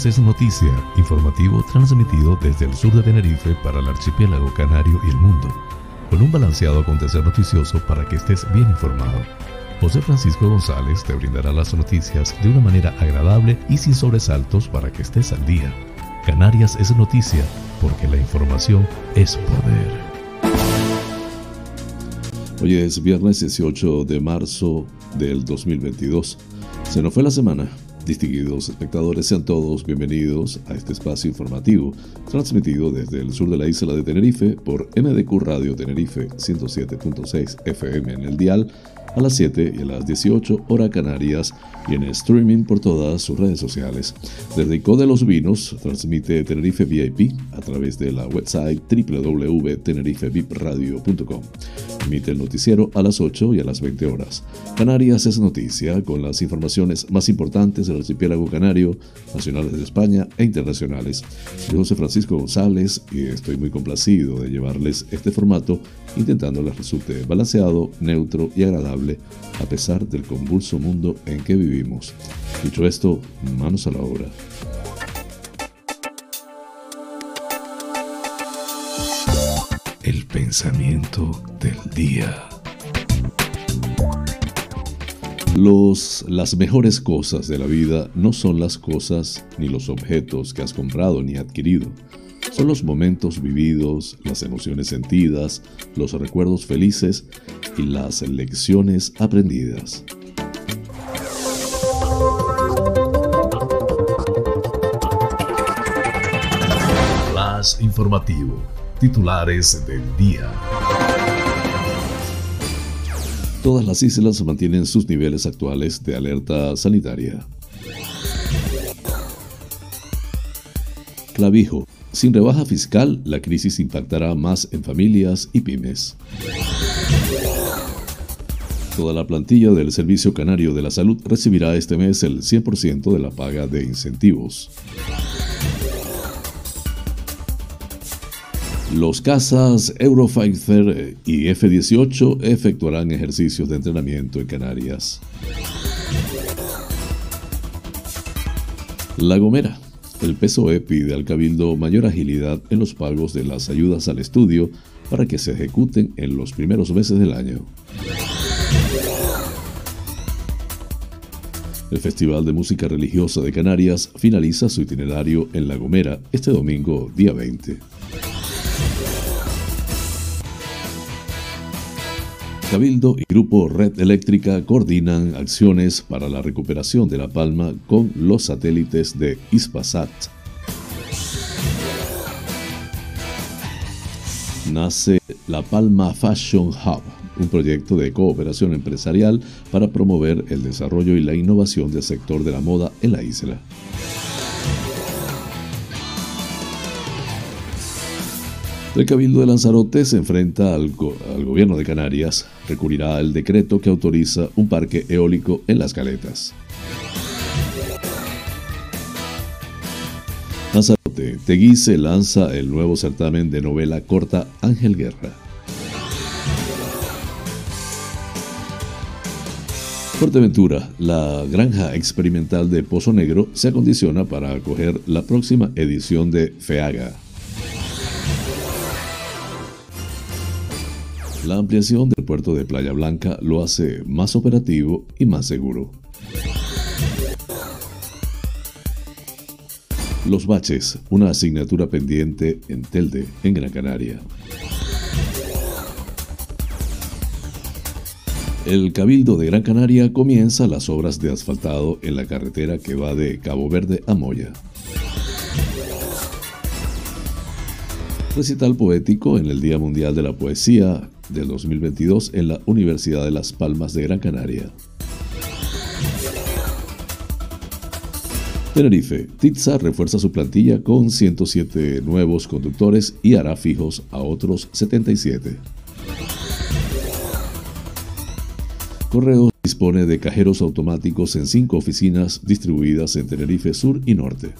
Canarias es noticia, informativo transmitido desde el sur de Tenerife para el archipiélago canario y el mundo, con un balanceado acontecer noticioso para que estés bien informado. José Francisco González te brindará las noticias de una manera agradable y sin sobresaltos para que estés al día. Canarias es noticia porque la información es poder. Hoy es viernes 18 de marzo del 2022. Se nos fue la semana. Distinguidos espectadores, sean todos bienvenidos a este espacio informativo, transmitido desde el sur de la isla de Tenerife por MDQ Radio Tenerife 107.6 FM en el dial a las 7 y a las 18 hora canarias y en streaming por todas sus redes sociales. Desde Ico de los Vinos transmite Tenerife VIP a través de la website www.tenerifevipradio.com. Emite el noticiero a las 8 y a las 20 horas. Canarias es noticia con las informaciones más importantes del archipiélago canario, nacionales de España e internacionales. Soy José Francisco González y estoy muy complacido de llevarles este formato intentando les resulte balanceado, neutro y agradable a pesar del convulso mundo en que vivimos. Dicho esto, manos a la obra. El pensamiento del día. Los, las mejores cosas de la vida no son las cosas ni los objetos que has comprado ni adquirido. Son los momentos vividos, las emociones sentidas, los recuerdos felices y las lecciones aprendidas. Flash informativo. Titulares del día. Todas las islas mantienen sus niveles actuales de alerta sanitaria. Clavijo. Sin rebaja fiscal, la crisis impactará más en familias y pymes. Toda la plantilla del Servicio Canario de la Salud recibirá este mes el 100% de la paga de incentivos. Los cazas Eurofighter y F-18 efectuarán ejercicios de entrenamiento en Canarias. La Gomera. El PSOE pide al Cabildo mayor agilidad en los pagos de las ayudas al estudio para que se ejecuten en los primeros meses del año. El Festival de Música Religiosa de Canarias finaliza su itinerario en La Gomera este domingo, día 20. Cabildo y Grupo Red Eléctrica coordinan acciones para la recuperación de La Palma con los satélites de Ispasat. Nace La Palma Fashion Hub, un proyecto de cooperación empresarial para promover el desarrollo y la innovación del sector de la moda en la isla. El Cabildo de Lanzarote se enfrenta al, gobierno de Canarias, recurrirá al decreto que autoriza un parque eólico en las caletas. Lanzarote, Teguise lanza el nuevo certamen de novela corta Ángel Guerra. Fuerteventura, la granja experimental de Pozo Negro se acondiciona para acoger la próxima edición de FEAGA. La ampliación del puerto de Playa Blanca lo hace más operativo y más seguro. Los baches, una asignatura pendiente en Telde, en Gran Canaria. El Cabildo de Gran Canaria comienza las obras de asfaltado en la carretera que va de Cabo Verde a Moya. Recital poético en el Día Mundial de la Poesía del 2022 en la Universidad de Las Palmas de Gran Canaria. Tenerife, Titsa refuerza su plantilla con 107 nuevos conductores y hará fijos a otros 77. Correos dispone de cajeros automáticos en cinco oficinas distribuidas en Tenerife Sur y Norte.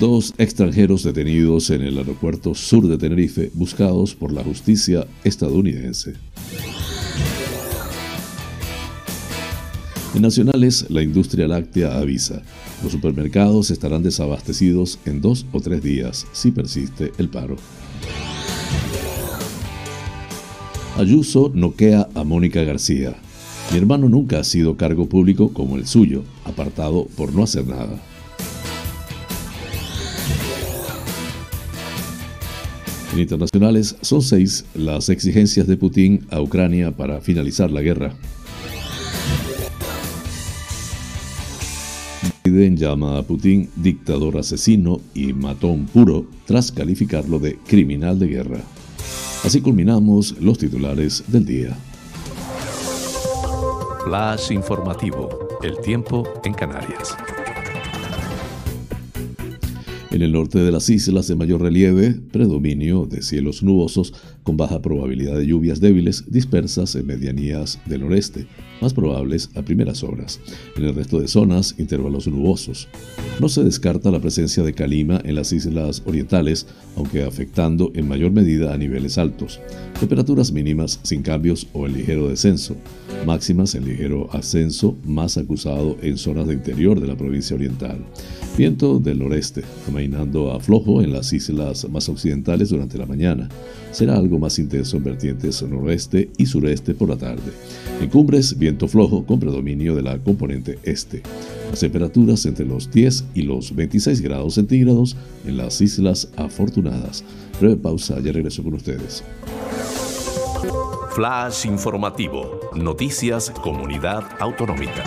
Dos extranjeros detenidos en el aeropuerto sur de Tenerife buscados por la justicia estadounidense. En nacionales, la industria láctea avisa, los supermercados estarán desabastecidos en dos o tres días si persiste el paro. Ayuso noquea a Mónica García. Mi hermano nunca ha sido cargo público como el suyo, apartado por no hacer nada. Internacionales son seis las exigencias de Putin a Ucrania para finalizar la guerra. Biden llama a Putin dictador asesino y matón puro tras calificarlo de criminal de guerra. Así culminamos los titulares del día. Flash informativo. El tiempo en Canarias. En el norte de las islas de mayor relieve, predominio de cielos nubosos con baja probabilidad de lluvias débiles dispersas en medianías del noreste, más probables a primeras horas. En el resto de zonas, intervalos nubosos. No se descarta la presencia de calima en las islas orientales, aunque afectando en mayor medida a niveles altos. Temperaturas mínimas sin cambios o en ligero descenso. Máximas en ligero ascenso, más acusado en zonas de interior de la provincia oriental. Viento del noreste, amainando a flojo en las islas más occidentales durante la mañana. Será algo más intenso en vertientes noroeste y sureste por la tarde. En cumbres, viento flojo con predominio de la componente este. Las temperaturas entre los 10 y los 26 grados centígrados en las Islas Afortunadas. Breve pausa, ya regreso con ustedes. Flash informativo. Noticias Comunidad Autonómica.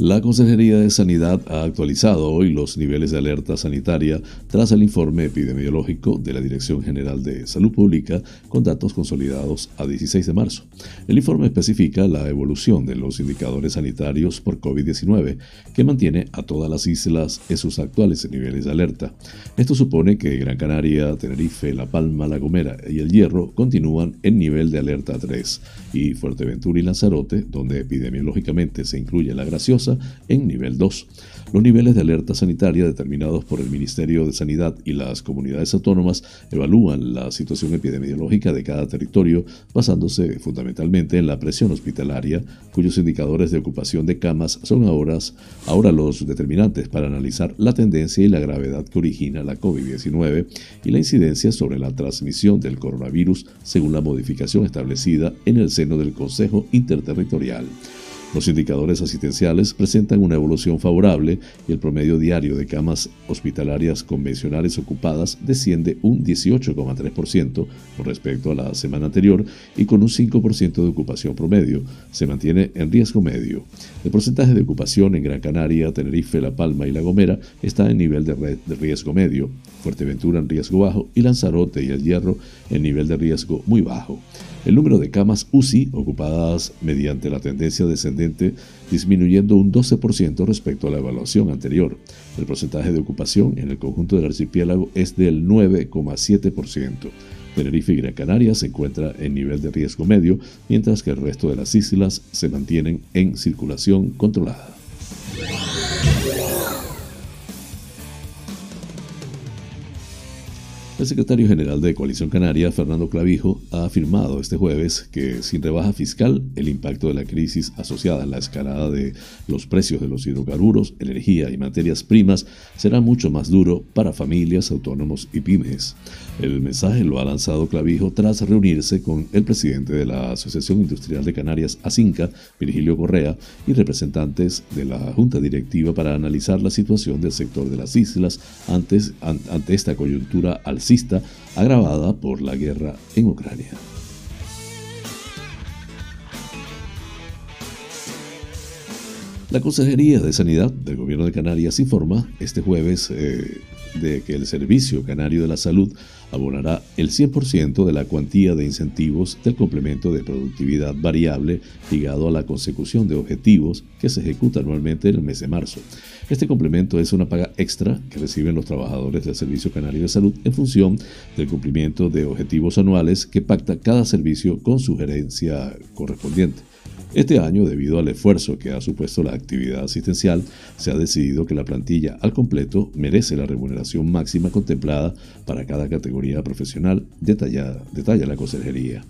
La Consejería de Sanidad ha actualizado hoy los niveles de alerta sanitaria tras el informe epidemiológico de la Dirección General de Salud Pública con datos consolidados a 16 de marzo. El informe especifica la evolución de los indicadores sanitarios por COVID-19, que mantiene a todas las islas en sus actuales niveles de alerta. Esto supone que Gran Canaria, Tenerife, La Palma, La Gomera y El Hierro continúan en nivel de alerta 3 y Fuerteventura y Lanzarote, donde epidemiológicamente se incluye la graciosa, en nivel 2. Los niveles de alerta sanitaria determinados por el Ministerio de Sanidad y las comunidades autónomas evalúan la situación epidemiológica de cada territorio basándose fundamentalmente en la presión hospitalaria, cuyos indicadores de ocupación de camas son ahora, ahora los determinantes para analizar la tendencia y la gravedad que origina la COVID-19 y la incidencia sobre la transmisión del coronavirus según la modificación establecida en el seno del Consejo Interterritorial. Los indicadores asistenciales presentan una evolución favorable y el promedio diario de camas hospitalarias convencionales ocupadas desciende un 18,3% con respecto a la semana anterior y con un 5% de ocupación promedio. Se mantiene en riesgo medio. El porcentaje de ocupación en Gran Canaria, Tenerife, La Palma y La Gomera está en nivel de, riesgo medio, Fuerteventura en riesgo bajo y Lanzarote y El Hierro en nivel de riesgo muy bajo. El número de camas UCI ocupadas mediante la tendencia descendente disminuyendo un 12% respecto a la evaluación anterior. El porcentaje de ocupación en el conjunto del archipiélago es del 9,7%. Tenerife y Gran Canaria se encuentra en nivel de riesgo medio, mientras que el resto de las islas se mantienen en circulación controlada. El secretario general de Coalición Canaria, Fernando Clavijo, ha afirmado este jueves que sin rebaja fiscal, el impacto de la crisis asociada a la escalada de los precios de los hidrocarburos, energía y materias primas será mucho más duro para familias, autónomos y pymes. El mensaje lo ha lanzado Clavijo tras reunirse con el presidente de la Asociación Industrial de Canarias, ASINCA, Virgilio Correa, y representantes de la Junta Directiva para analizar la situación del sector de las islas antes, ante esta coyuntura alcista agravada por la guerra en Ucrania. La Consejería de Sanidad del Gobierno de Canarias informa este jueves eh, de que el Servicio Canario de la Salud abonará el 100% de la cuantía de incentivos del complemento de productividad variable ligado a la consecución de objetivos que se ejecuta anualmente en el mes de marzo. Este complemento es una paga extra que reciben los trabajadores del Servicio Canario de Salud en función del cumplimiento de objetivos anuales que pacta cada servicio con su gerencia correspondiente. Este año, debido al esfuerzo que ha supuesto la actividad asistencial, se ha decidido que la plantilla al completo merece la remuneración máxima contemplada para cada categoría profesional, detalla la consejería.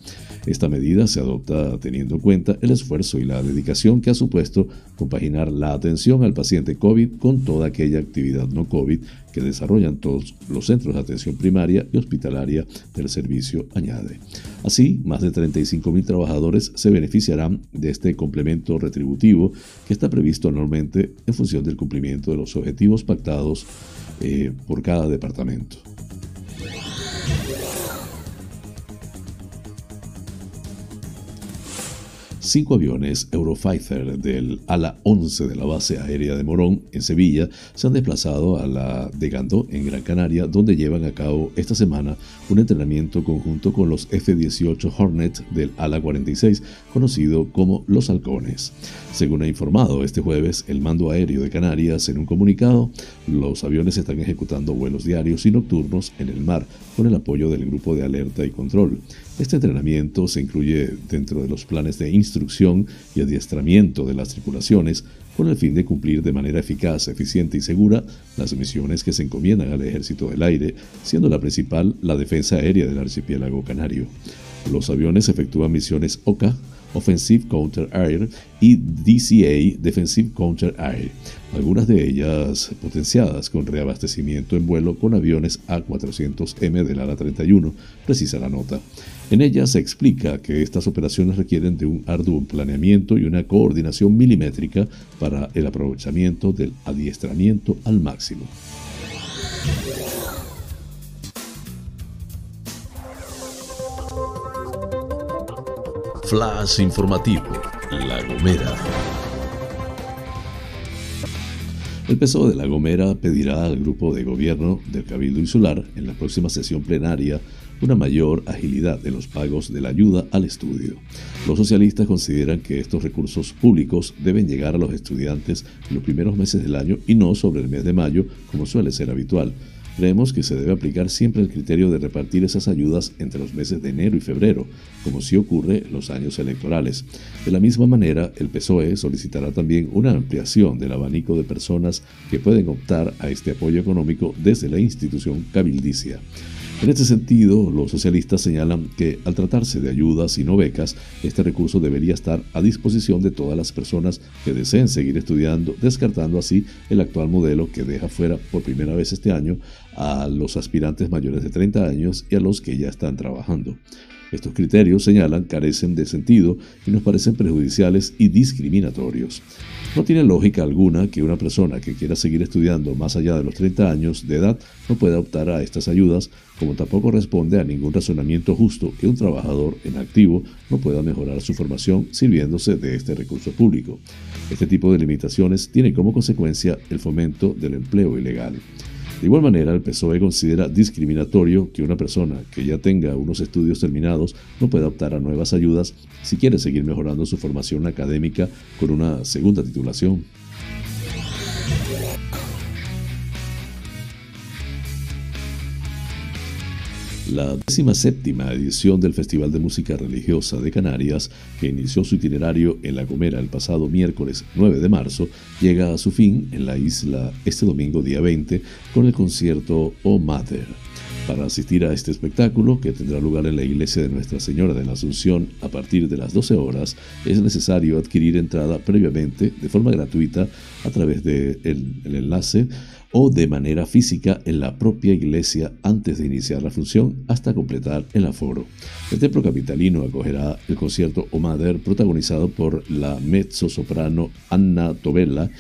Esta medida se adopta teniendo en cuenta el esfuerzo y la dedicación que ha supuesto compaginar la atención al paciente COVID con toda aquella actividad no COVID que desarrollan todos los centros de atención primaria y hospitalaria del servicio, añade. Así, más de 35.000 trabajadores se beneficiarán de este complemento retributivo que está previsto anualmente en función del cumplimiento de los objetivos pactados eh, por cada departamento. Cinco aviones Eurofighter del ala 11 de la base aérea de Morón, en Sevilla, se han desplazado a la de Gandó, en Gran Canaria, donde llevan a cabo esta semana un entrenamiento conjunto con los F-18 Hornet del ala 46, conocido como los Halcones. Según ha informado este jueves el Mando Aéreo de Canarias en un comunicado, los aviones están ejecutando vuelos diarios y nocturnos en el mar con el apoyo del Grupo de Alerta y Control. Este entrenamiento se incluye dentro de los planes de instrucción y adiestramiento de las tripulaciones con el fin de cumplir de manera eficaz, eficiente y segura las misiones que se encomiendan al Ejército del Aire, siendo la principal la defensa aérea del archipiélago canario. Los aviones efectúan misiones OCA, Offensive Counter Air, y DCA, Defensive Counter Air, algunas de ellas potenciadas con reabastecimiento en vuelo con aviones A400M del ala 31, precisa la nota. En ella se explica que estas operaciones requieren de un arduo planeamiento y una coordinación milimétrica para el aprovechamiento del adiestramiento al máximo. Flash informativo, La Gomera. El PSOE de La Gomera pedirá al grupo de gobierno del Cabildo Insular en la próxima sesión plenaria una mayor agilidad en los pagos de la ayuda al estudio. Los socialistas consideran que estos recursos públicos deben llegar a los estudiantes en los primeros meses del año y no sobre el mes de mayo, como suele ser habitual. Creemos que se debe aplicar siempre el criterio de repartir esas ayudas entre los meses de enero y febrero, como sí ocurre en los años electorales. De la misma manera, el PSOE solicitará también una ampliación del abanico de personas que pueden optar a este apoyo económico desde la institución cabildicia. En este sentido, los socialistas señalan que al tratarse de ayudas y no becas, este recurso debería estar a disposición de todas las personas que deseen seguir estudiando, descartando así el actual modelo que deja fuera por primera vez este año a los aspirantes mayores de 30 años y a los que ya están trabajando. Estos criterios, señalan, carecen de sentido y nos parecen perjudiciales y discriminatorios. No tiene lógica alguna que una persona que quiera seguir estudiando más allá de los 30 años de edad no pueda optar a estas ayudas, como tampoco responde a ningún razonamiento justo que un trabajador en activo no pueda mejorar su formación sirviéndose de este recurso público. Este tipo de limitaciones tiene como consecuencia el fomento del empleo ilegal. De igual manera, el PSOE considera discriminatorio que una persona que ya tenga unos estudios terminados no pueda optar a nuevas ayudas si quiere seguir mejorando su formación académica con una segunda titulación. La séptima edición del Festival de Música Religiosa de Canarias, que inició su itinerario en La Gomera el pasado miércoles 9 de marzo, llega a su fin en la isla este domingo día 20 con el concierto O Mater. Para asistir a este espectáculo, que tendrá lugar en la iglesia de Nuestra Señora de la Asunción a partir de las 12 horas, es necesario adquirir entrada previamente de forma gratuita a través del el enlace o de manera física en la propia iglesia antes de iniciar la función hasta completar el aforo. El templo capitalino acogerá el concierto Omader protagonizado por la mezzo-soprano Anna Tobella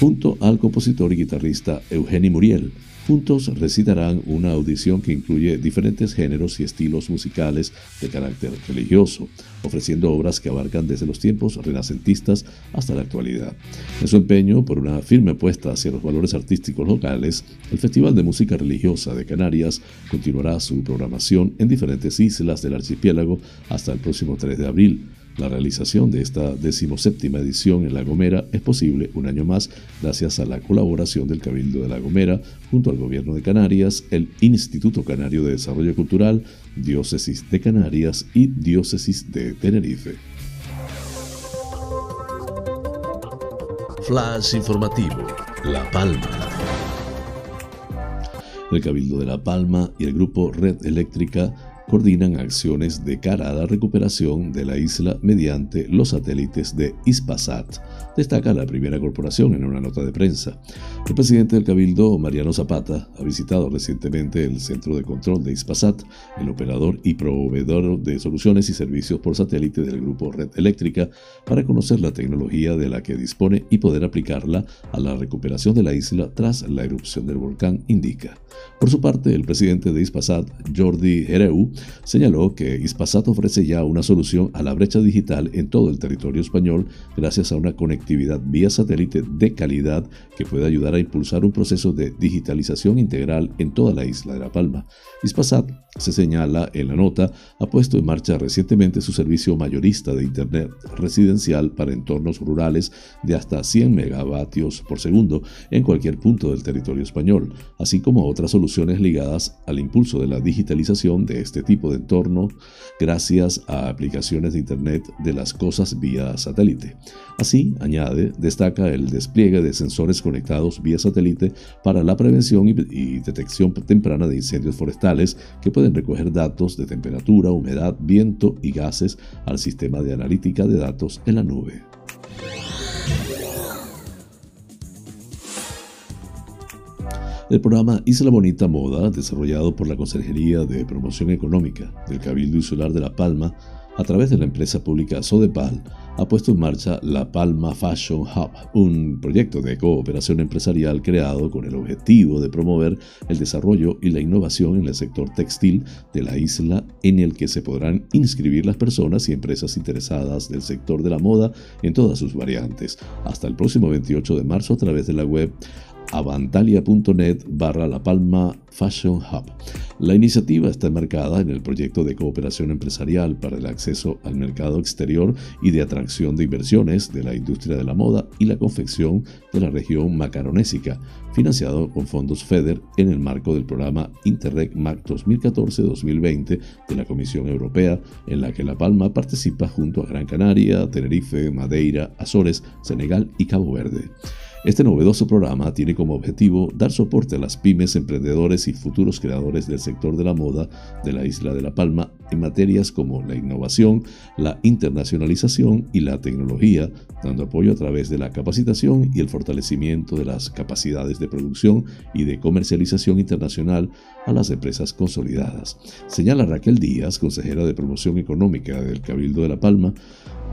junto al compositor y guitarrista Eugenio Muriel. Juntos recitarán una audición que incluye diferentes géneros y estilos musicales de carácter religioso, ofreciendo obras que abarcan desde los tiempos renacentistas hasta la actualidad. En su empeño por una firme apuesta hacia los valores artísticos locales, el Festival de Música Religiosa de Canarias continuará su programación en diferentes islas del archipiélago hasta el próximo 3 de abril la realización de esta decimoséptima edición en La Gomera es posible un año más gracias a la colaboración del Cabildo de La Gomera junto al Gobierno de Canarias, el Instituto Canario de Desarrollo Cultural, Diócesis de Canarias y Diócesis de Tenerife. Flash informativo, La Palma. El Cabildo de La Palma y el grupo Red Eléctrica coordinan acciones de cara a la recuperación de la isla mediante los satélites de Ispasat, destaca la primera corporación en una nota de prensa. El presidente del Cabildo, Mariano Zapata, ha visitado recientemente el Centro de Control de Ispasat, el operador y proveedor de soluciones y servicios por satélite del grupo Red Eléctrica, para conocer la tecnología de la que dispone y poder aplicarla a la recuperación de la isla tras la erupción del volcán Indica. Por su parte, el presidente de Ispasat, Jordi Hereu, señaló que Ispasat ofrece ya una solución a la brecha digital en todo el territorio español gracias a una conectividad vía satélite de calidad que puede ayudar a impulsar un proceso de digitalización integral en toda la isla de La Palma. Ispasat, se señala en la nota, ha puesto en marcha recientemente su servicio mayorista de Internet residencial para entornos rurales de hasta 100 megavatios por segundo en cualquier punto del territorio español, así como otras soluciones ligadas al impulso de la digitalización de este tipo de entorno gracias a aplicaciones de Internet de las cosas vía satélite. Así, añade, destaca el despliegue de sensores conectados vía satélite para la prevención y, detección temprana de incendios forestales que pueden recoger datos de temperatura, humedad, viento y gases al sistema de analítica de datos en la nube. El programa Isla Bonita Moda, desarrollado por la Consejería de Promoción Económica del Cabildo Insular de La Palma, a través de la empresa pública Sodepal, ha puesto en marcha la Palma Fashion Hub, un proyecto de cooperación empresarial creado con el objetivo de promover el desarrollo y la innovación en el sector textil de la isla, en el que se podrán inscribir las personas y empresas interesadas del sector de la moda en todas sus variantes, hasta el próximo 28 de marzo a través de la web avantalia.net barra La Palma Fashion Hub. La iniciativa está enmarcada en el proyecto de cooperación empresarial para el acceso al mercado exterior y de atracción de inversiones de la industria de la moda y la confección de la región macaronésica, financiado con fondos FEDER en el marco del programa Interreg MAC 2014-2020 de la Comisión Europea, en la que La Palma participa junto a Gran Canaria, Tenerife, Madeira, Azores, Senegal y Cabo Verde. Este novedoso programa tiene como objetivo dar soporte a las pymes, emprendedores y futuros creadores del sector de la moda de la isla de La Palma en materias como la innovación, la internacionalización y la tecnología, dando apoyo a través de la capacitación y el fortalecimiento de las capacidades de producción y de comercialización internacional a las empresas consolidadas. Señala Raquel Díaz, consejera de promoción económica del Cabildo de La Palma,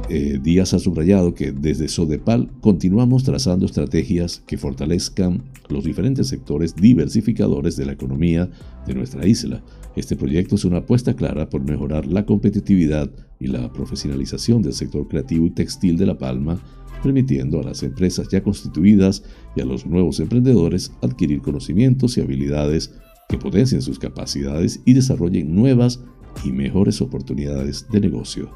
eh, Díaz ha subrayado que desde Sodepal continuamos trazando estrategias que fortalezcan los diferentes sectores diversificadores de la economía de nuestra isla. Este proyecto es una apuesta clara por mejorar la competitividad y la profesionalización del sector creativo y textil de La Palma, permitiendo a las empresas ya constituidas y a los nuevos emprendedores adquirir conocimientos y habilidades que potencien sus capacidades y desarrollen nuevas y mejores oportunidades de negocio.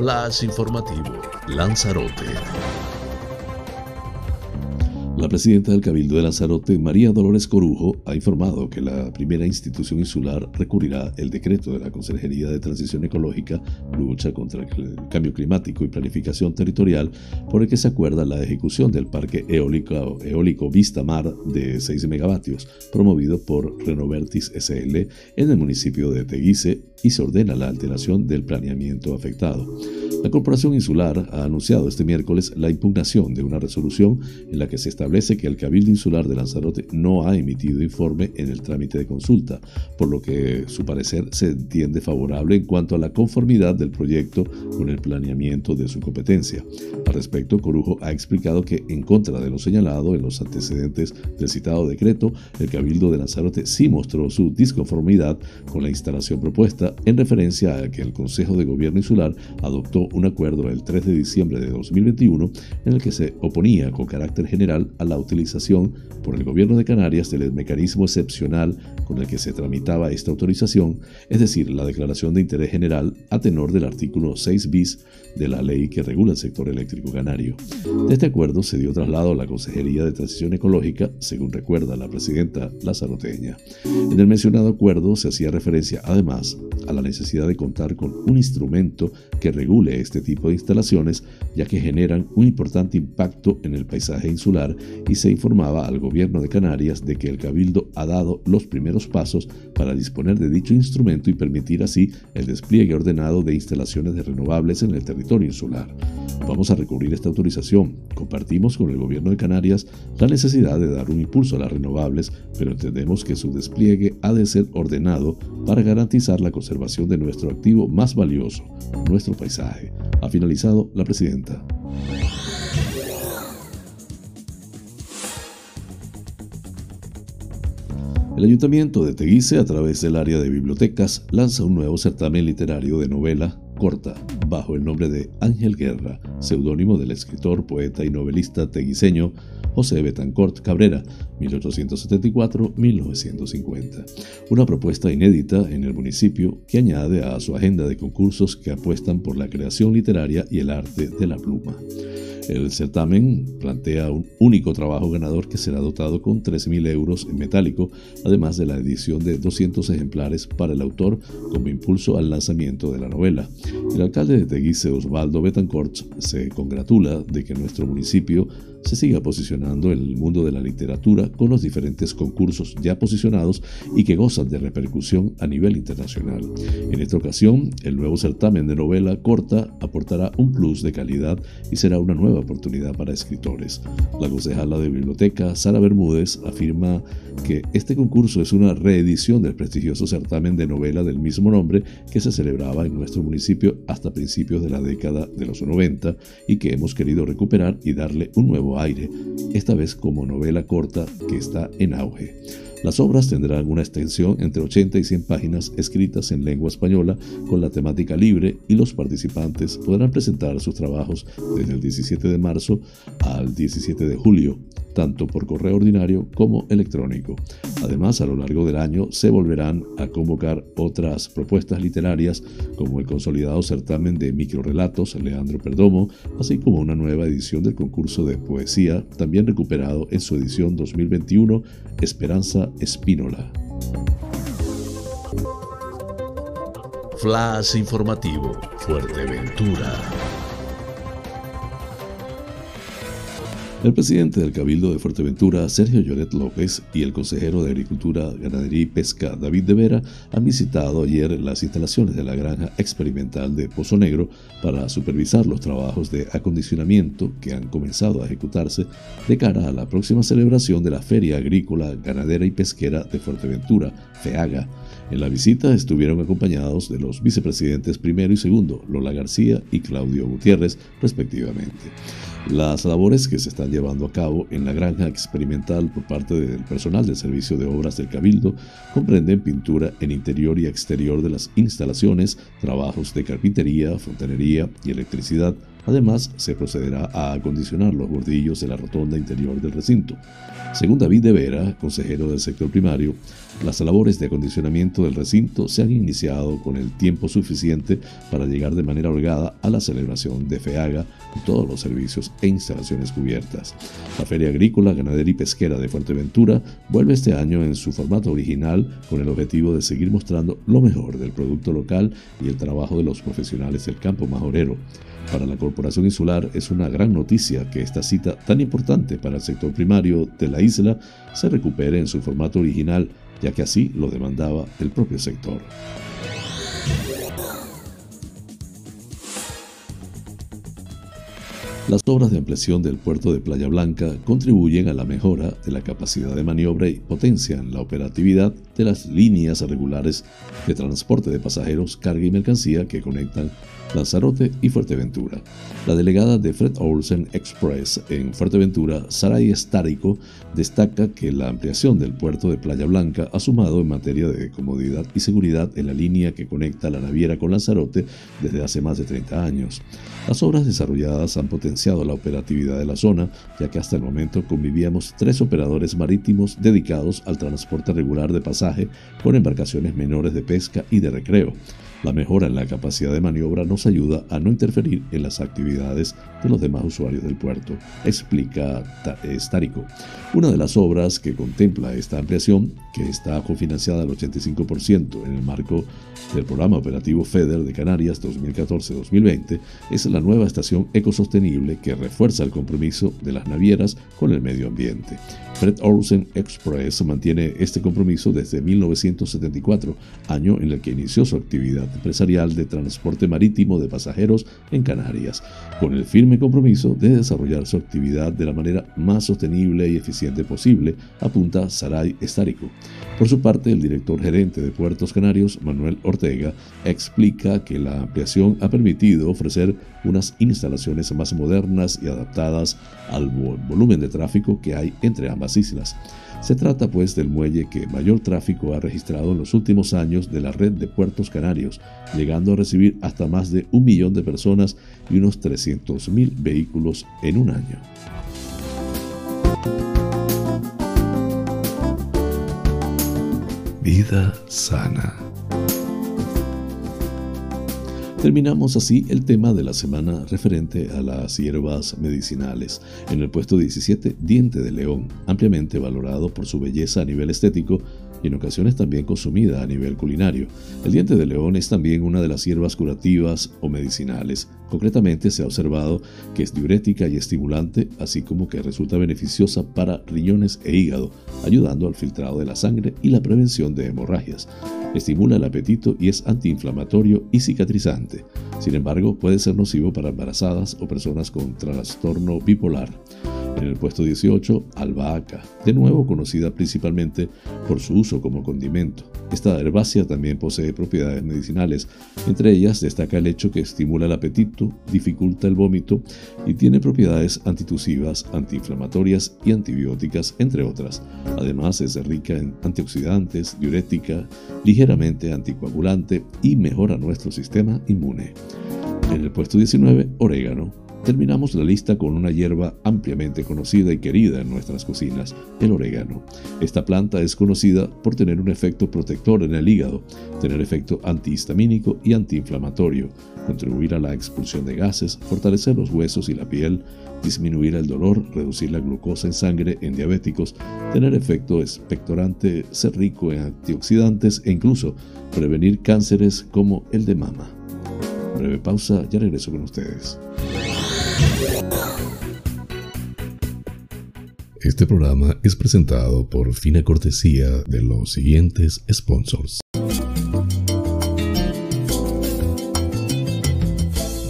Flash informativo, Lanzarote. La presidenta del Cabildo de Lanzarote, María Dolores Corujo, ha informado que la primera institución insular recurrirá el decreto de la Consejería de Transición Ecológica, Lucha contra el Cambio Climático y Planificación Territorial, por el que se acuerda la ejecución del parque eólico, eólico Vista Mar de 6 megavatios, promovido por Renovertis SL en el municipio de Teguise y se ordena la alteración del planeamiento afectado. La Corporación Insular ha anunciado este miércoles la impugnación de una resolución en la que se establece que el Cabildo Insular de Lanzarote no ha emitido informe en el trámite de consulta, por lo que su parecer se entiende favorable en cuanto a la conformidad del proyecto con el planeamiento de su competencia. Al respecto, Corujo ha explicado que, en contra de lo señalado en los antecedentes del citado decreto, el Cabildo de Lanzarote sí mostró su disconformidad con la instalación propuesta en referencia a que el Consejo de Gobierno Insular adoptó un acuerdo el 3 de diciembre de 2021 en el que se oponía con carácter general a la utilización por el gobierno de Canarias del mecanismo excepcional con el que se tramitaba esta autorización, es decir, la declaración de interés general a tenor del artículo 6 bis de la ley que regula el sector eléctrico canario. De este acuerdo se dio traslado a la Consejería de Transición Ecológica, según recuerda la presidenta Lazaroteña. En el mencionado acuerdo se hacía referencia además a la necesidad de contar con un instrumento que regule este tipo de instalaciones, ya que generan un importante impacto en el paisaje insular y se informaba al gobierno de Canarias de que el Cabildo ha dado los primeros pasos para disponer de dicho instrumento y permitir así el despliegue ordenado de instalaciones de renovables en el territorio insular. Vamos a recurrir esta autorización. Compartimos con el gobierno de Canarias la necesidad de dar un impulso a las renovables, pero entendemos que su despliegue ha de ser ordenado para garantizar la conservación de nuestro activo más valioso, nuestro paisaje. Ha finalizado la presidenta. El Ayuntamiento de Teguise, a través del área de bibliotecas, lanza un nuevo certamen literario de novela corta, bajo el nombre de Ángel Guerra, seudónimo del escritor, poeta y novelista teguiseño José Betancourt Cabrera, 1874-1950. Una propuesta inédita en el municipio que añade a su agenda de concursos que apuestan por la creación literaria y el arte de la pluma. El certamen plantea un único trabajo ganador que será dotado con 3.000 euros en metálico, además de la edición de 200 ejemplares para el autor como impulso al lanzamiento de la novela. El alcalde de Teguise, Osvaldo Betancourt, se congratula de que nuestro municipio se siga posicionando en el mundo de la literatura con los diferentes concursos ya posicionados y que gozan de repercusión a nivel internacional. En esta ocasión, el nuevo certamen de novela corta aportará un plus de calidad y será una nueva oportunidad para escritores. La concejala de biblioteca, Sara Bermúdez, afirma que este concurso es una reedición del prestigioso certamen de novela del mismo nombre que se celebraba en nuestro municipio hasta principios de la década de los 90 y que hemos querido recuperar y darle un nuevo aire, esta vez como novela corta que está en auge. Las obras tendrán una extensión entre 80 y 100 páginas escritas en lengua española con la temática libre y los participantes podrán presentar sus trabajos desde el 17 de marzo al 17 de julio tanto por correo ordinario como electrónico. Además, a lo largo del año se volverán a convocar otras propuestas literarias como el consolidado certamen de microrelatos Leandro Perdomo, así como una nueva edición del concurso de poesía, también recuperado en su edición 2021, Esperanza Espínola. Flash informativo, Fuerteventura. El presidente del Cabildo de Fuerteventura, Sergio Lloret López, y el consejero de Agricultura, Ganadería y Pesca, David de Vera, han visitado ayer las instalaciones de la granja experimental de Pozo Negro para supervisar los trabajos de acondicionamiento que han comenzado a ejecutarse de cara a la próxima celebración de la Feria Agrícola, Ganadera y Pesquera de Fuerteventura, FEAGA. En la visita estuvieron acompañados de los vicepresidentes primero y segundo, Lola García y Claudio Gutiérrez, respectivamente. Las labores que se están llevando a cabo en la granja experimental por parte del personal del Servicio de Obras del Cabildo comprenden pintura en interior y exterior de las instalaciones, trabajos de carpintería, fontanería y electricidad. Además, se procederá a acondicionar los bordillos de la rotonda interior del recinto. Según David de Vera, consejero del sector primario, las labores de acondicionamiento del recinto se han iniciado con el tiempo suficiente para llegar de manera holgada a la celebración de FEAGA y todos los servicios e instalaciones cubiertas. La Feria Agrícola, Ganadera y Pesquera de Fuerteventura vuelve este año en su formato original con el objetivo de seguir mostrando lo mejor del producto local y el trabajo de los profesionales del campo majorero. Para la Corporación Insular es una gran noticia que esta cita tan importante para el sector primario de la isla se recupere en su formato original, ya que así lo demandaba el propio sector. Las obras de ampliación del puerto de Playa Blanca contribuyen a la mejora de la capacidad de maniobra y potencian la operatividad de las líneas regulares de transporte de pasajeros, carga y mercancía que conectan Lanzarote y Fuerteventura. La delegada de Fred Olsen Express en Fuerteventura, Saray Estárico, destaca que la ampliación del puerto de Playa Blanca ha sumado en materia de comodidad y seguridad en la línea que conecta la naviera con Lanzarote desde hace más de 30 años. Las obras desarrolladas han potenciado la operatividad de la zona, ya que hasta el momento convivíamos tres operadores marítimos dedicados al transporte regular de pasaje con embarcaciones menores de pesca y de recreo. La mejora en la capacidad de maniobra nos ayuda a no interferir en las actividades de los demás usuarios del puerto, explica Estárico. Una de las obras que contempla esta ampliación, que está cofinanciada al 85% en el marco del programa operativo FEDER de Canarias 2014-2020, es la nueva estación ecosostenible que refuerza el compromiso de las navieras con el medio ambiente. Fred Olsen Express mantiene este compromiso desde 1974, año en el que inició su actividad empresarial de transporte marítimo de pasajeros en Canarias, con el firme compromiso de desarrollar su actividad de la manera más sostenible y eficiente posible, apunta Saray Estárico. Por su parte, el director gerente de Puertos Canarios, Manuel Ortega, explica que la ampliación ha permitido ofrecer unas instalaciones más modernas y adaptadas al volumen de tráfico que hay entre ambas islas. Se trata pues del muelle que mayor tráfico ha registrado en los últimos años de la red de puertos canarios, llegando a recibir hasta más de un millón de personas y unos 300.000 vehículos en un año. Vida sana. Terminamos así el tema de la semana referente a las hierbas medicinales. En el puesto 17, diente de león, ampliamente valorado por su belleza a nivel estético y en ocasiones también consumida a nivel culinario. El diente de león es también una de las hierbas curativas o medicinales. Concretamente se ha observado que es diurética y estimulante, así como que resulta beneficiosa para riñones e hígado, ayudando al filtrado de la sangre y la prevención de hemorragias. Estimula el apetito y es antiinflamatorio y cicatrizante. Sin embargo, puede ser nocivo para embarazadas o personas con trastorno bipolar. En el puesto 18, albahaca, de nuevo conocida principalmente por su uso como condimento. Esta herbácea también posee propiedades medicinales, entre ellas destaca el hecho que estimula el apetito, dificulta el vómito y tiene propiedades antitusivas, antiinflamatorias y antibióticas, entre otras. Además es rica en antioxidantes, diurética, ligeramente anticoagulante y mejora nuestro sistema inmune. En el puesto 19, orégano, Terminamos la lista con una hierba ampliamente conocida y querida en nuestras cocinas, el orégano. Esta planta es conocida por tener un efecto protector en el hígado, tener efecto antihistamínico y antiinflamatorio, contribuir a la expulsión de gases, fortalecer los huesos y la piel, disminuir el dolor, reducir la glucosa en sangre en diabéticos, tener efecto expectorante, ser rico en antioxidantes e incluso prevenir cánceres como el de mama. Breve pausa, ya regreso con ustedes. Este programa es presentado por fina cortesía de los siguientes sponsors.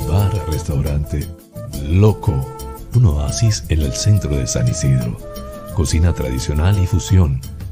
Bar Restaurante Loco, un oasis en el centro de San Isidro. Cocina tradicional y fusión,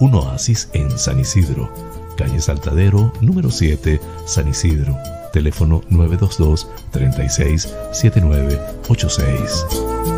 un oasis en San Isidro, calle Saltadero, número 7, San Isidro teléfono 922 36 7986.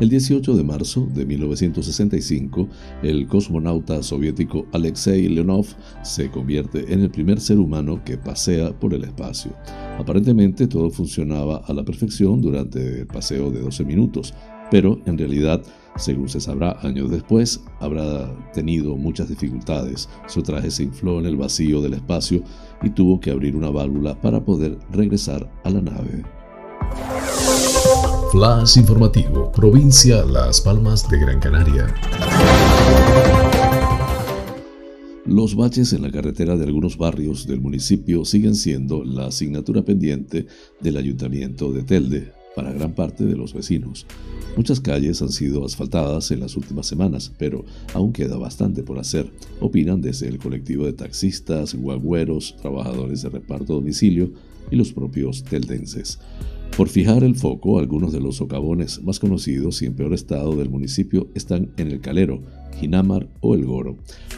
El 18 de marzo de 1965, el cosmonauta soviético Alexei Leonov se convierte en el primer ser humano que pasea por el espacio. Aparentemente todo funcionaba a la perfección durante el paseo de 12 minutos, pero en realidad, según se sabrá años después, habrá tenido muchas dificultades. Su traje se infló en el vacío del espacio y tuvo que abrir una válvula para poder regresar a la nave. Flash informativo, provincia Las Palmas de Gran Canaria. Los baches en la carretera de algunos barrios del municipio siguen siendo la asignatura pendiente del ayuntamiento de Telde para gran parte de los vecinos. Muchas calles han sido asfaltadas en las últimas semanas, pero aún queda bastante por hacer, opinan desde el colectivo de taxistas, guagüeros, trabajadores de reparto domicilio y los propios teldenses. Por fijar el foco, algunos de los socavones más conocidos y en peor estado del municipio están en el Calero, Ginamar o El Goro.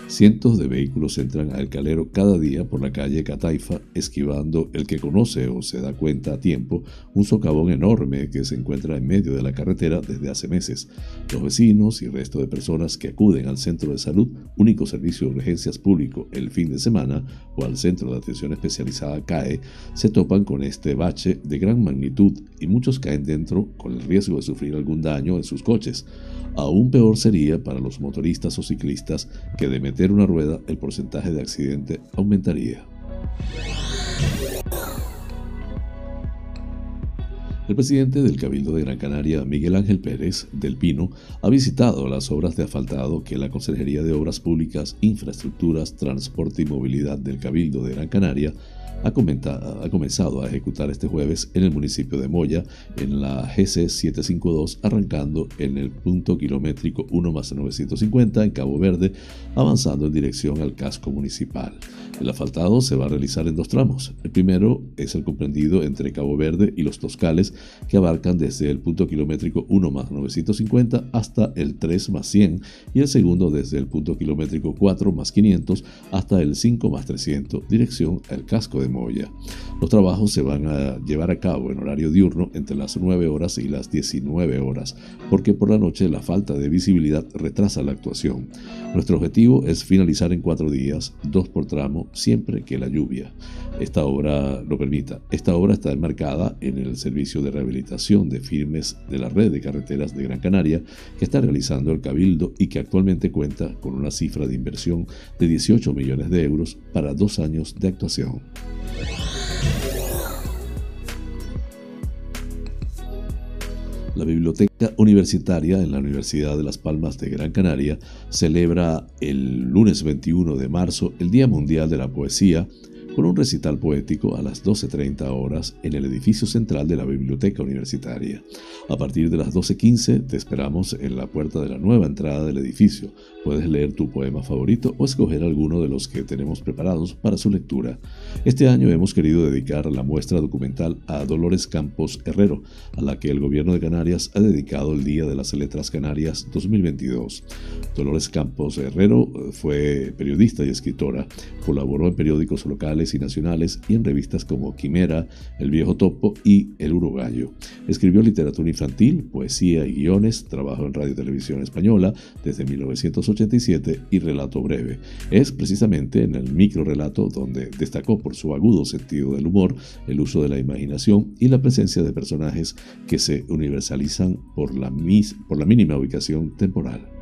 Cientos de vehículos entran al calero cada día por la calle Cataifa, esquivando el que conoce o se da cuenta a tiempo un socavón enorme que se encuentra en medio de la carretera desde hace meses. Los vecinos y resto de personas que acuden al centro de salud, único servicio de urgencias público el fin de semana, o al centro de atención especializada CAE, se topan con este bache de gran magnitud y muchos caen dentro con el riesgo de sufrir algún daño en sus coches. Aún peor sería para los motoristas o ciclistas que de meter una rueda el porcentaje de accidente aumentaría. El presidente del Cabildo de Gran Canaria, Miguel Ángel Pérez del Pino, ha visitado las obras de asfaltado que la Consejería de Obras Públicas, Infraestructuras, Transporte y Movilidad del Cabildo de Gran Canaria ha, ha, comenzado a ejecutar este jueves en el municipio de Moya, en la GC 752, arrancando en el punto kilométrico 1 más 950 en Cabo Verde, avanzando en dirección al casco municipal. El asfaltado se va a realizar en dos tramos. El primero es el comprendido entre Cabo Verde y los Toscales, que abarcan desde el punto kilométrico 1 más 950 hasta el 3 más 100, y el segundo desde el punto kilométrico 4 más 500 hasta el 5 más 300, dirección al casco de Moya. Los trabajos se van a llevar a cabo en horario diurno entre las 9 horas y las 19 horas, porque por la noche la falta de visibilidad retrasa la actuación. Nuestro objetivo es finalizar en cuatro días, dos por tramo, siempre que la lluvia esta obra lo permita. Esta obra está enmarcada en el servicio de rehabilitación de firmes de la red de carreteras de Gran Canaria que está realizando el Cabildo y que actualmente cuenta con una cifra de inversión de 18 millones de euros para dos años de actuación. La Biblioteca Universitaria en la Universidad de Las Palmas de Gran Canaria celebra el lunes 21 de marzo el Día Mundial de la Poesía con un recital poético a las 12.30 horas en el edificio central de la Biblioteca Universitaria. A partir de las 12.15 te esperamos en la puerta de la nueva entrada del edificio. Puedes leer tu poema favorito o escoger alguno de los que tenemos preparados para su lectura. Este año hemos querido dedicar la muestra documental a Dolores Campos Herrero, a la que el gobierno de Canarias ha dedicado el Día de las Letras Canarias 2022. Dolores Campos Herrero fue periodista y escritora, colaboró en periódicos locales y nacionales y en revistas como Quimera, El Viejo Topo y El Uruguayo. Escribió literatura infantil, poesía y guiones, trabajó en Radio y Televisión Española desde 1987 y relato breve. Es precisamente en el microrelato donde destacó por su agudo sentido del humor, el uso de la imaginación y la presencia de personajes que se universalizan por la mínima ubicación temporal.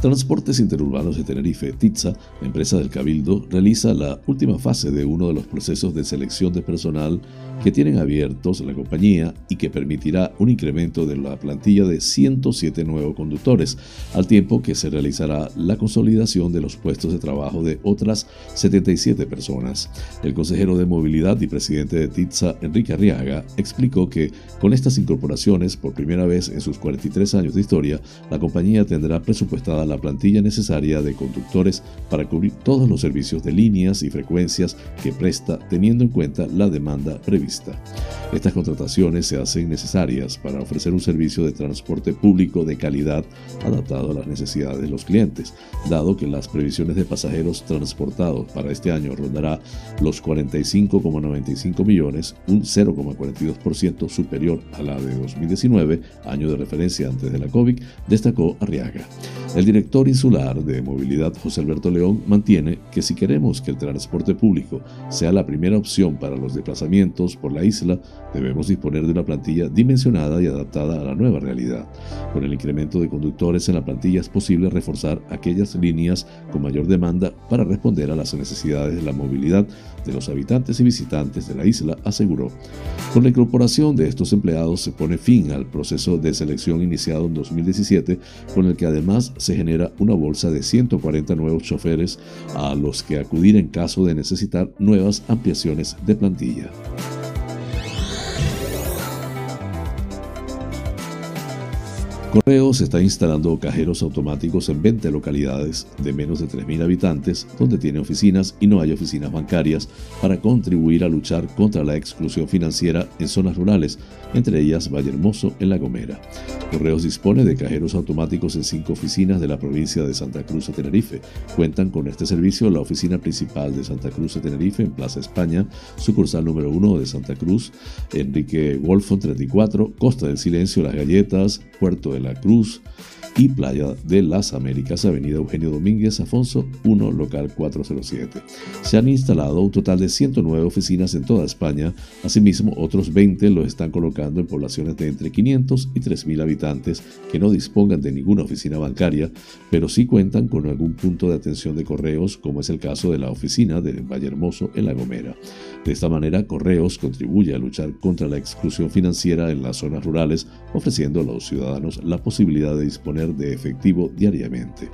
Transportes Interurbanos de Tenerife, TITSA, empresa del Cabildo, realiza la última fase de uno de los procesos de selección de personal que tienen abiertos la compañía y que permitirá un incremento de la plantilla de 107 nuevos conductores, al tiempo que se realizará la consolidación de los puestos de trabajo de otras 77 personas. El consejero de movilidad y presidente de TITSA, Enrique Arriaga, explicó que con estas incorporaciones, por primera vez en sus 43 años de historia, la compañía tendrá presupuestada la plantilla necesaria de conductores para cubrir todos los servicios de líneas y frecuencias que presta teniendo en cuenta la demanda prevista. Estas contrataciones se hacen necesarias para ofrecer un servicio de transporte público de calidad adaptado a las necesidades de los clientes, dado que las previsiones de pasajeros transportados para este año rondará los 45,95 millones, un 0,42% superior a la de 2019, año de referencia antes de la COVID, destacó Arriaga. El director insular de movilidad José Alberto León mantiene que si queremos que el transporte público sea la primera opción para los desplazamientos por la isla, debemos disponer de una plantilla dimensionada y adaptada a la nueva realidad. Con el incremento de conductores en la plantilla es posible reforzar aquellas líneas con mayor demanda para responder a las necesidades de la movilidad de los habitantes y visitantes de la isla, aseguró. Con la incorporación de estos empleados se pone fin al proceso de selección iniciado en 2017, con el que además se genera una bolsa de 140 nuevos choferes a los que acudir en caso de necesitar nuevas ampliaciones de plantilla. Correos está instalando cajeros automáticos en 20 localidades de menos de 3.000 habitantes donde tiene oficinas y no hay oficinas bancarias para contribuir a luchar contra la exclusión financiera en zonas rurales, entre ellas Valle Hermoso en La Gomera. Correos dispone de cajeros automáticos en cinco oficinas de la provincia de Santa Cruz de Tenerife. Cuentan con este servicio la oficina principal de Santa Cruz de Tenerife en Plaza España, sucursal número 1 de Santa Cruz, Enrique Wolfon 34, Costa del Silencio, Las Galletas, Puerto de la Cruz y Playa de las Américas, Avenida Eugenio Domínguez, Afonso 1, local 407. Se han instalado un total de 109 oficinas en toda España, asimismo otros 20 los están colocando en poblaciones de entre 500 y 3.000 habitantes que no dispongan de ninguna oficina bancaria, pero sí cuentan con algún punto de atención de correos, como es el caso de la oficina de Valle Hermoso en La Gomera. De esta manera, Correos contribuye a luchar contra la exclusión financiera en las zonas rurales, ofreciendo a los ciudadanos la posibilidad de disponer de efectivo diariamente.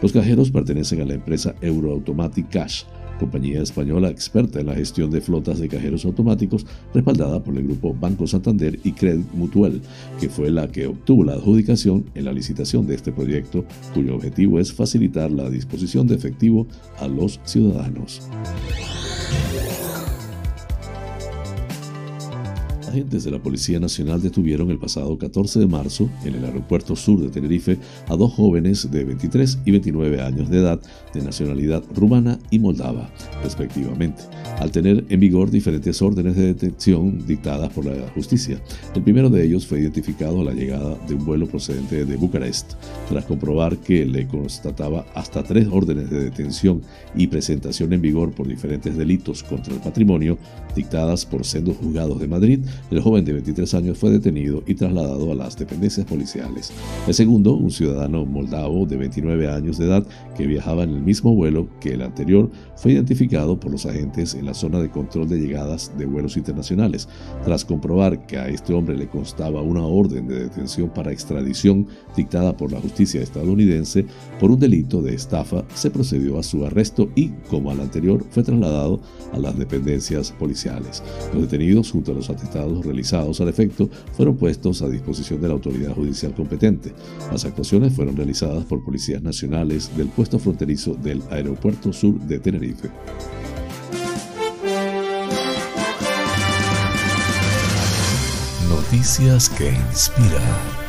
Los cajeros pertenecen a la empresa Euroautomatic Cash, compañía española experta en la gestión de flotas de cajeros automáticos, respaldada por el grupo Banco Santander y Credit Mutual, que fue la que obtuvo la adjudicación en la licitación de este proyecto, cuyo objetivo es facilitar la disposición de efectivo a los ciudadanos. Agentes de la Policía Nacional detuvieron el pasado 14 de marzo en el aeropuerto sur de Tenerife a dos jóvenes de 23 y 29 años de edad de nacionalidad rumana y moldava, respectivamente, al tener en vigor diferentes órdenes de detención dictadas por la justicia. El primero de ellos fue identificado a la llegada de un vuelo procedente de Bucarest, tras comprobar que le constataba hasta tres órdenes de detención y presentación en vigor por diferentes delitos contra el patrimonio dictadas por sendos juzgados de Madrid el joven de 23 años fue detenido y trasladado a las dependencias policiales. El segundo, un ciudadano moldavo de 29 años de edad que viajaba en el mismo vuelo que el anterior, fue identificado por los agentes en la zona de control de llegadas de vuelos internacionales. Tras comprobar que a este hombre le constaba una orden de detención para extradición dictada por la justicia estadounidense por un delito de estafa, se procedió a su arresto y, como al anterior, fue trasladado a las dependencias policiales. Los detenidos, junto a los atestados realizados al efecto, fueron puestos a disposición de la autoridad judicial competente. Las actuaciones fueron realizadas por policías nacionales del puesto fronterizo del Aeropuerto Sur de Tenerife. Noticias que inspiran.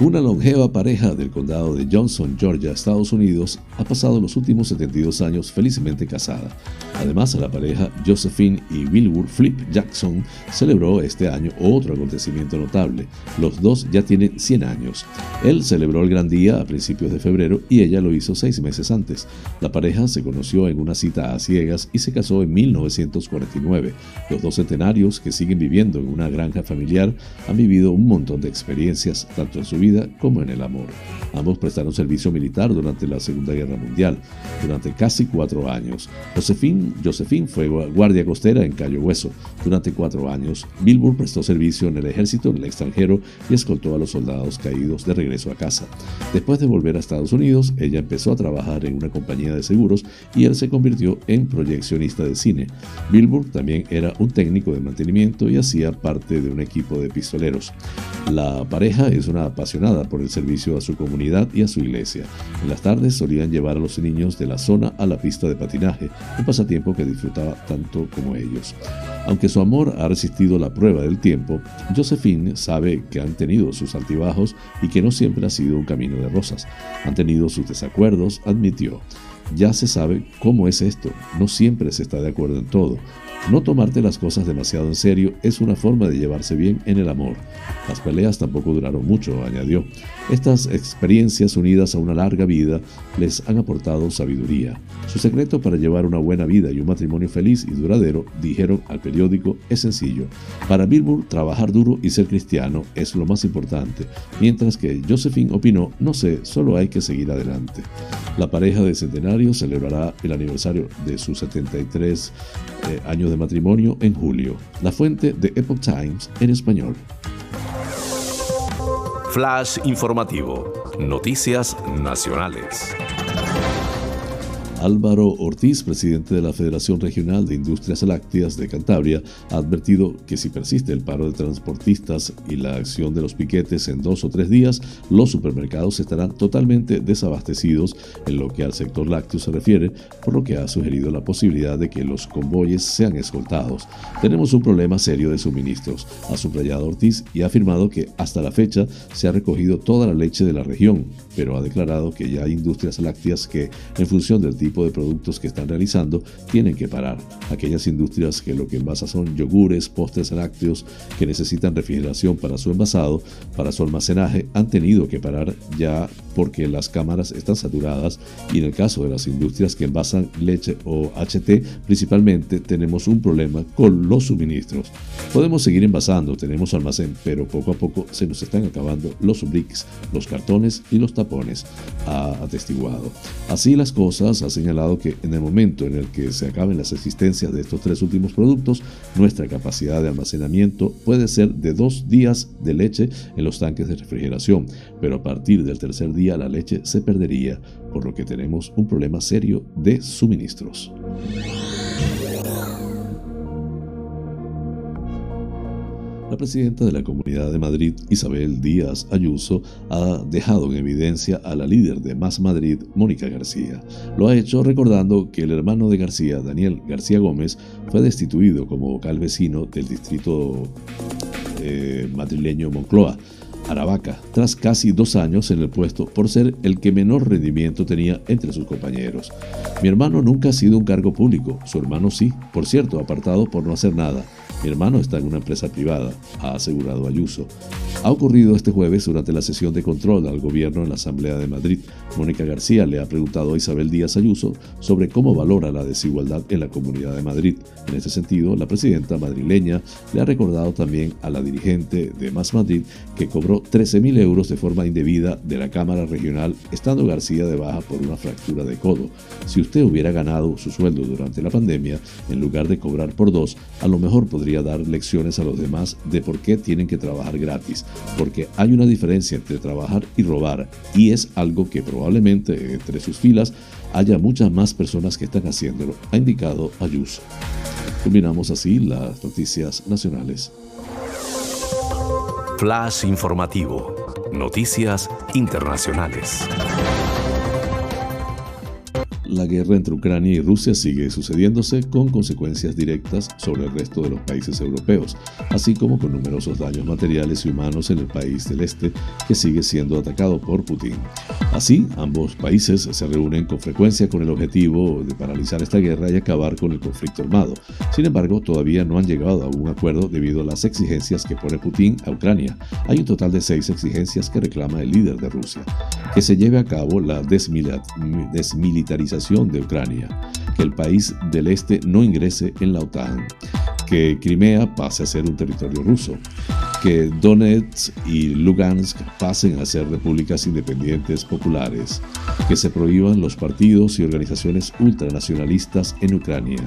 Una longeva pareja del condado de Johnson, Georgia, Estados Unidos, ha pasado los últimos 72 años felizmente casada. Además, la pareja Josephine y Wilbur Flip Jackson celebró este año otro acontecimiento notable. Los dos ya tienen 100 años. Él celebró el gran día a principios de febrero y ella lo hizo seis meses antes. La pareja se conoció en una cita a ciegas y se casó en 1949. Los dos centenarios que siguen viviendo en una granja familiar han vivido un montón de experiencias, tanto en su vida como en el amor. Ambos prestaron servicio militar durante la Segunda Guerra Mundial, durante casi cuatro años. Josephine, Josephine fue guardia costera en Cayo Hueso durante cuatro años. Bilbur prestó servicio en el ejército en el extranjero y escoltó a los soldados caídos de regreso a casa. Después de volver a Estados Unidos, ella empezó a trabajar en una compañía de seguros y él se convirtió en proyeccionista de cine. Bilbur también era un técnico de mantenimiento y hacía parte de un equipo de pistoleros. La pareja es una apasionada por el servicio a su comunidad y a su iglesia. En las tardes solían llevar a los niños de la zona a la pista de patinaje, un pasatiempo que disfrutaba tanto como ellos. Aunque su amor ha resistido la prueba del tiempo, Josephine sabe que han tenido sus altibajos y que no siempre ha sido un camino de rosas. Han tenido sus desacuerdos, admitió. Ya se sabe cómo es esto, no siempre se está de acuerdo en todo, no tomarte las cosas demasiado en serio es una forma de llevarse bien en el amor. Las peleas tampoco duraron mucho, añadió. Estas experiencias unidas a una larga vida les han aportado sabiduría. Su secreto para llevar una buena vida y un matrimonio feliz y duradero, dijeron al periódico, es sencillo. Para Bilbur, trabajar duro y ser cristiano es lo más importante, mientras que Josephine opinó, no sé, solo hay que seguir adelante. La pareja de centenario celebrará el aniversario de sus 73 eh, años de matrimonio en julio. La fuente de Epoch Times en español. Flash informativo. Noticias nacionales. Álvaro Ortiz, presidente de la Federación Regional de Industrias Lácteas de Cantabria, ha advertido que si persiste el paro de transportistas y la acción de los piquetes en dos o tres días, los supermercados estarán totalmente desabastecidos en lo que al sector lácteo se refiere, por lo que ha sugerido la posibilidad de que los convoyes sean escoltados. Tenemos un problema serio de suministros, ha subrayado Ortiz y ha afirmado que hasta la fecha se ha recogido toda la leche de la región, pero ha declarado que ya hay industrias lácteas que, en función del tipo tipo de productos que están realizando tienen que parar. Aquellas industrias que lo que envasan son yogures, postres lácteos que necesitan refrigeración para su envasado, para su almacenaje, han tenido que parar ya porque las cámaras están saturadas y en el caso de las industrias que envasan leche o HT principalmente tenemos un problema con los suministros. Podemos seguir envasando, tenemos almacén, pero poco a poco se nos están acabando los bricks, los cartones y los tapones, ha atestiguado. Así las cosas, señalado que en el momento en el que se acaben las existencias de estos tres últimos productos, nuestra capacidad de almacenamiento puede ser de dos días de leche en los tanques de refrigeración, pero a partir del tercer día la leche se perdería, por lo que tenemos un problema serio de suministros. La presidenta de la Comunidad de Madrid, Isabel Díaz Ayuso, ha dejado en evidencia a la líder de Más Madrid, Mónica García. Lo ha hecho recordando que el hermano de García, Daniel García Gómez, fue destituido como vocal vecino del distrito eh, madrileño Moncloa Aravaca, tras casi dos años en el puesto por ser el que menor rendimiento tenía entre sus compañeros. Mi hermano nunca ha sido un cargo público, su hermano sí, por cierto, apartado por no hacer nada. Mi hermano está en una empresa privada, ha asegurado Ayuso. Ha ocurrido este jueves durante la sesión de control al gobierno en la Asamblea de Madrid. Mónica García le ha preguntado a Isabel Díaz Ayuso sobre cómo valora la desigualdad en la Comunidad de Madrid. En este sentido, la presidenta madrileña le ha recordado también a la dirigente de Más Madrid que cobró 13.000 euros de forma indebida de la Cámara Regional, estando García de baja por una fractura de codo. Si usted hubiera ganado su sueldo durante la pandemia, en lugar de cobrar por dos, a lo mejor podría dar lecciones a los demás de por qué tienen que trabajar gratis, porque hay una diferencia entre trabajar y robar, y es algo que probablemente entre sus filas haya muchas más personas que están haciéndolo, ha indicado Ayuso. Culminamos así las noticias nacionales. Flash informativo. Noticias internacionales. La guerra entre Ucrania y Rusia sigue sucediéndose con consecuencias directas sobre el resto de los países europeos, así como con numerosos daños materiales y humanos en el país del este que sigue siendo atacado por Putin. Así, ambos países se reúnen con frecuencia con el objetivo de paralizar esta guerra y acabar con el conflicto armado. Sin embargo, todavía no han llegado a un acuerdo debido a las exigencias que pone Putin a Ucrania. Hay un total de seis exigencias que reclama el líder de Rusia. Que se lleve a cabo la desmilitarización de Ucrania, que el país del este no ingrese en la OTAN, que Crimea pase a ser un territorio ruso, que Donetsk y Lugansk pasen a ser repúblicas independientes populares, que se prohíban los partidos y organizaciones ultranacionalistas en Ucrania,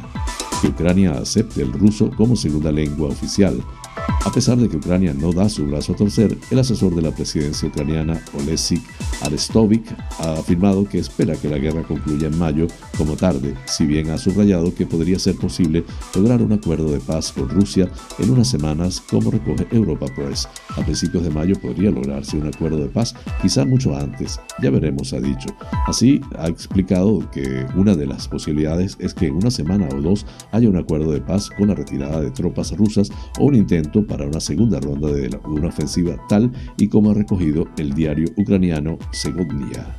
que Ucrania acepte el ruso como segunda lengua oficial, a pesar de que Ucrania no da su brazo a torcer, el asesor de la presidencia ucraniana, Olesik Arestovik, ha afirmado que espera que la guerra concluya en mayo como tarde, si bien ha subrayado que podría ser posible lograr un acuerdo de paz con Rusia en unas semanas, como recoge Europa Press. A principios de mayo podría lograrse un acuerdo de paz, quizá mucho antes. Ya veremos, ha dicho. Así, ha explicado que una de las posibilidades es que en una semana o dos haya un acuerdo de paz con la retirada de tropas rusas o un intento para una segunda ronda de una ofensiva tal y como ha recogido el diario ucraniano Segodnia.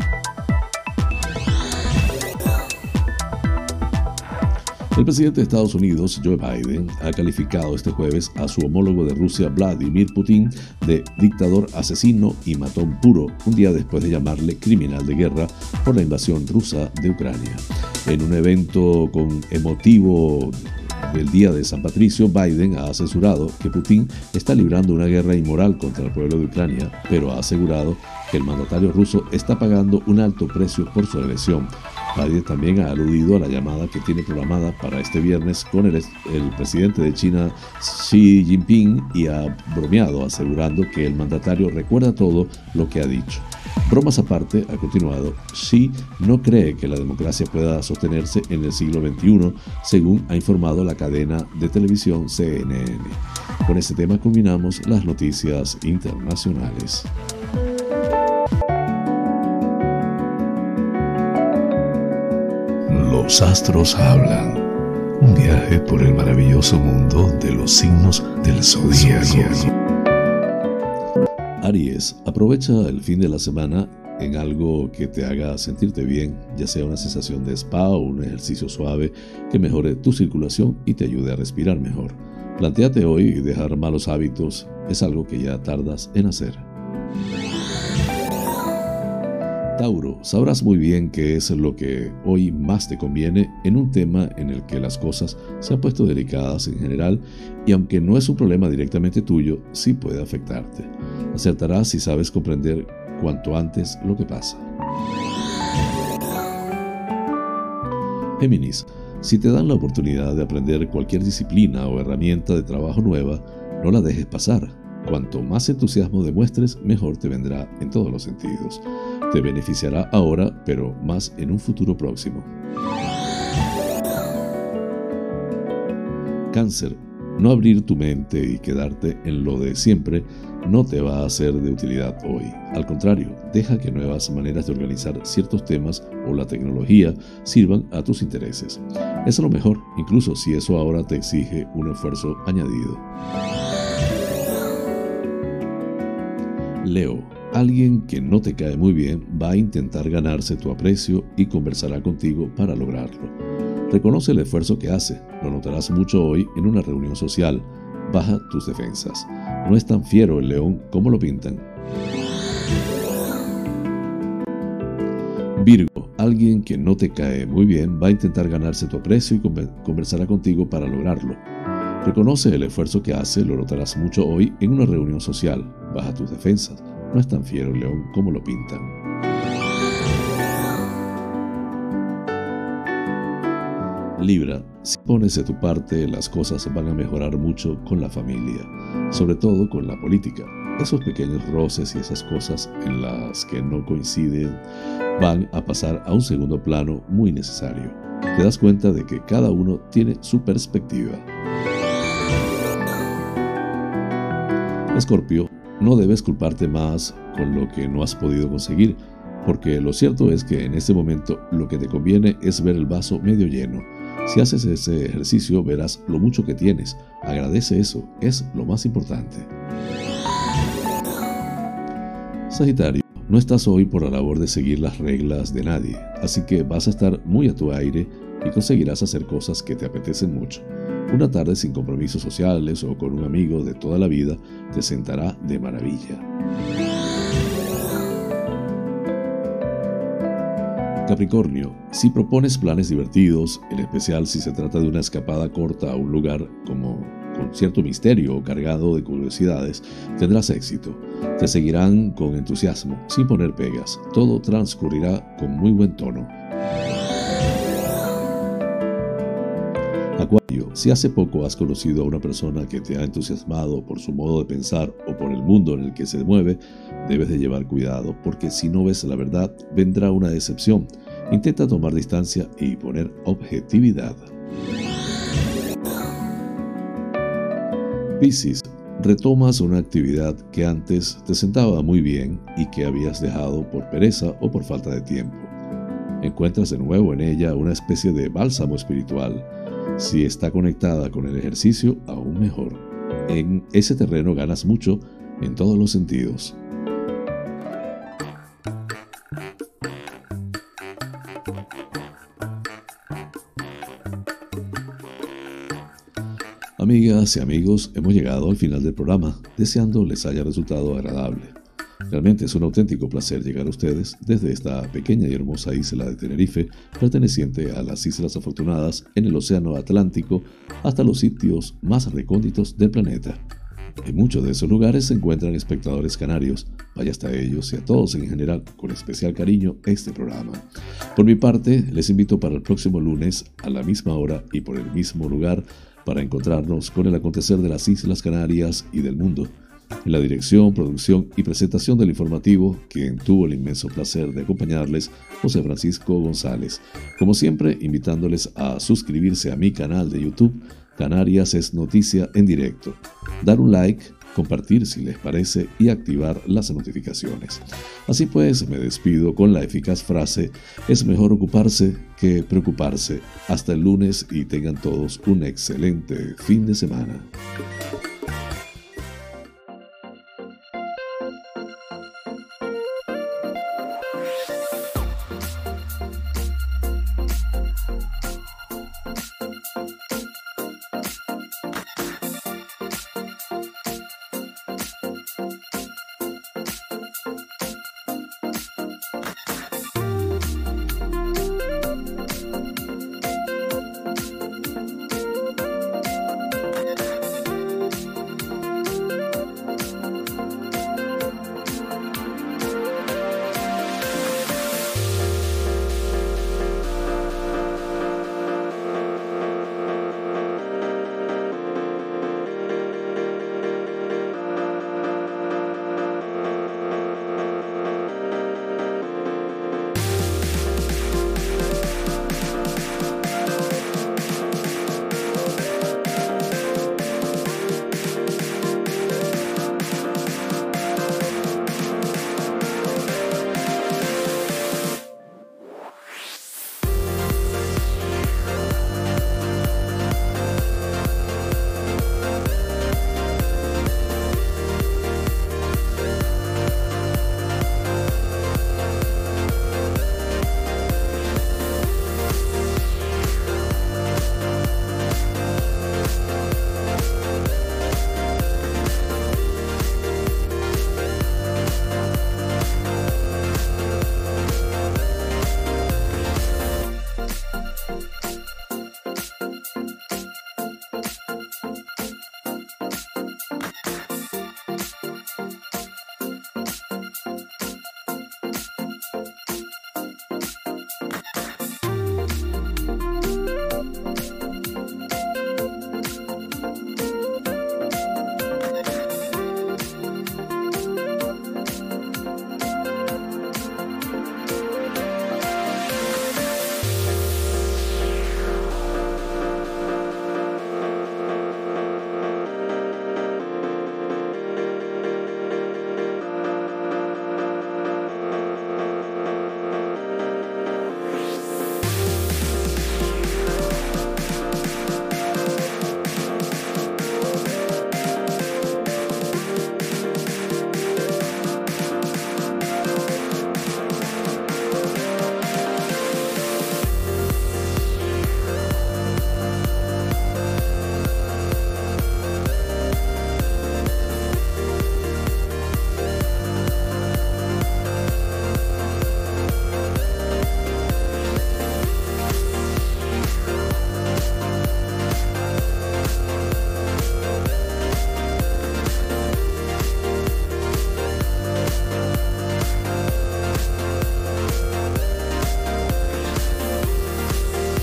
El presidente de Estados Unidos, Joe Biden, ha calificado este jueves a su homólogo de Rusia, Vladimir Putin, de dictador asesino y matón puro, un día después de llamarle criminal de guerra por la invasión rusa de Ucrania. En un evento con emotivo del Día de San Patricio, Biden ha asesorado que Putin está librando una guerra inmoral contra el pueblo de Ucrania, pero ha asegurado que el mandatario ruso está pagando un alto precio por su agresión. Biden también ha aludido a la llamada que tiene programada para este viernes con el, el presidente de China Xi Jinping y ha bromeado asegurando que el mandatario recuerda todo lo que ha dicho. Bromas aparte, ha continuado, Xi no cree que la democracia pueda sostenerse en el siglo XXI, según ha informado la cadena de televisión CNN. Con este tema culminamos las noticias internacionales. Los astros hablan. Un viaje por el maravilloso mundo de los signos del zodiaco. Aries, aprovecha el fin de la semana en algo que te haga sentirte bien, ya sea una sensación de spa o un ejercicio suave que mejore tu circulación y te ayude a respirar mejor. Plantéate hoy dejar malos hábitos, es algo que ya tardas en hacer. Tauro, sabrás muy bien qué es lo que hoy más te conviene en un tema en el que las cosas se han puesto delicadas en general y aunque no es un problema directamente tuyo, sí puede afectarte. Acertarás si sabes comprender cuanto antes lo que pasa. Géminis, si te dan la oportunidad de aprender cualquier disciplina o herramienta de trabajo nueva, no la dejes pasar. Cuanto más entusiasmo demuestres, mejor te vendrá en todos los sentidos. Te beneficiará ahora, pero más en un futuro próximo. Cáncer, no abrir tu mente y quedarte en lo de siempre no te va a ser de utilidad hoy. Al contrario, deja que nuevas maneras de organizar ciertos temas o la tecnología sirvan a tus intereses. Es lo mejor, incluso si eso ahora te exige un esfuerzo añadido. Leo, alguien que no te cae muy bien va a intentar ganarse tu aprecio y conversará contigo para lograrlo. Reconoce el esfuerzo que hace, lo notarás mucho hoy en una reunión social. Baja tus defensas. No es tan fiero el león como lo pintan. Virgo, alguien que no te cae muy bien va a intentar ganarse tu aprecio y conversará contigo para lograrlo. Reconoce el esfuerzo que hace, lo notarás mucho hoy en una reunión social. Baja tus defensas. No es tan fiero el león como lo pintan. Libra, si pones de tu parte, las cosas van a mejorar mucho con la familia, sobre todo con la política. Esos pequeños roces y esas cosas en las que no coinciden van a pasar a un segundo plano muy necesario. Te das cuenta de que cada uno tiene su perspectiva. Escorpio, no debes culparte más con lo que no has podido conseguir, porque lo cierto es que en este momento lo que te conviene es ver el vaso medio lleno. Si haces ese ejercicio verás lo mucho que tienes. Agradece eso, es lo más importante. Sagitario, no estás hoy por la labor de seguir las reglas de nadie, así que vas a estar muy a tu aire y conseguirás hacer cosas que te apetecen mucho. Una tarde sin compromisos sociales o con un amigo de toda la vida te sentará de maravilla. Capricornio, si propones planes divertidos, en especial si se trata de una escapada corta a un lugar como con cierto misterio o cargado de curiosidades, tendrás éxito. Te seguirán con entusiasmo, sin poner pegas. Todo transcurrirá con muy buen tono. Acuario, si hace poco has conocido a una persona que te ha entusiasmado por su modo de pensar o por el mundo en el que se mueve, debes de llevar cuidado porque si no ves la verdad vendrá una decepción. Intenta tomar distancia y poner objetividad. Piscis, retomas una actividad que antes te sentaba muy bien y que habías dejado por pereza o por falta de tiempo. Encuentras de nuevo en ella una especie de bálsamo espiritual si está conectada con el ejercicio, aún mejor. En ese terreno ganas mucho en todos los sentidos. Amigas y amigos, hemos llegado al final del programa, deseando les haya resultado agradable. Realmente es un auténtico placer llegar a ustedes desde esta pequeña y hermosa isla de Tenerife, perteneciente a las Islas Afortunadas en el Océano Atlántico, hasta los sitios más recónditos del planeta. En muchos de esos lugares se encuentran espectadores canarios. Vaya hasta ellos y a todos en general con especial cariño este programa. Por mi parte, les invito para el próximo lunes a la misma hora y por el mismo lugar para encontrarnos con el acontecer de las Islas Canarias y del mundo. En la dirección, producción y presentación del informativo, quien tuvo el inmenso placer de acompañarles, José Francisco González. Como siempre, invitándoles a suscribirse a mi canal de YouTube, Canarias es Noticia en Directo. Dar un like, compartir si les parece y activar las notificaciones. Así pues, me despido con la eficaz frase, es mejor ocuparse que preocuparse. Hasta el lunes y tengan todos un excelente fin de semana.